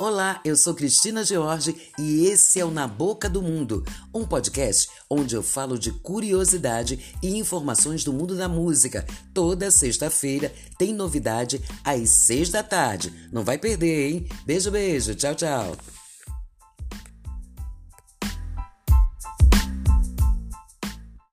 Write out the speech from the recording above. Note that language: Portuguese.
Olá, eu sou Cristina George e esse é o Na Boca do Mundo, um podcast onde eu falo de curiosidade e informações do mundo da música. Toda sexta-feira tem novidade às seis da tarde. Não vai perder, hein? Beijo, beijo. Tchau, tchau.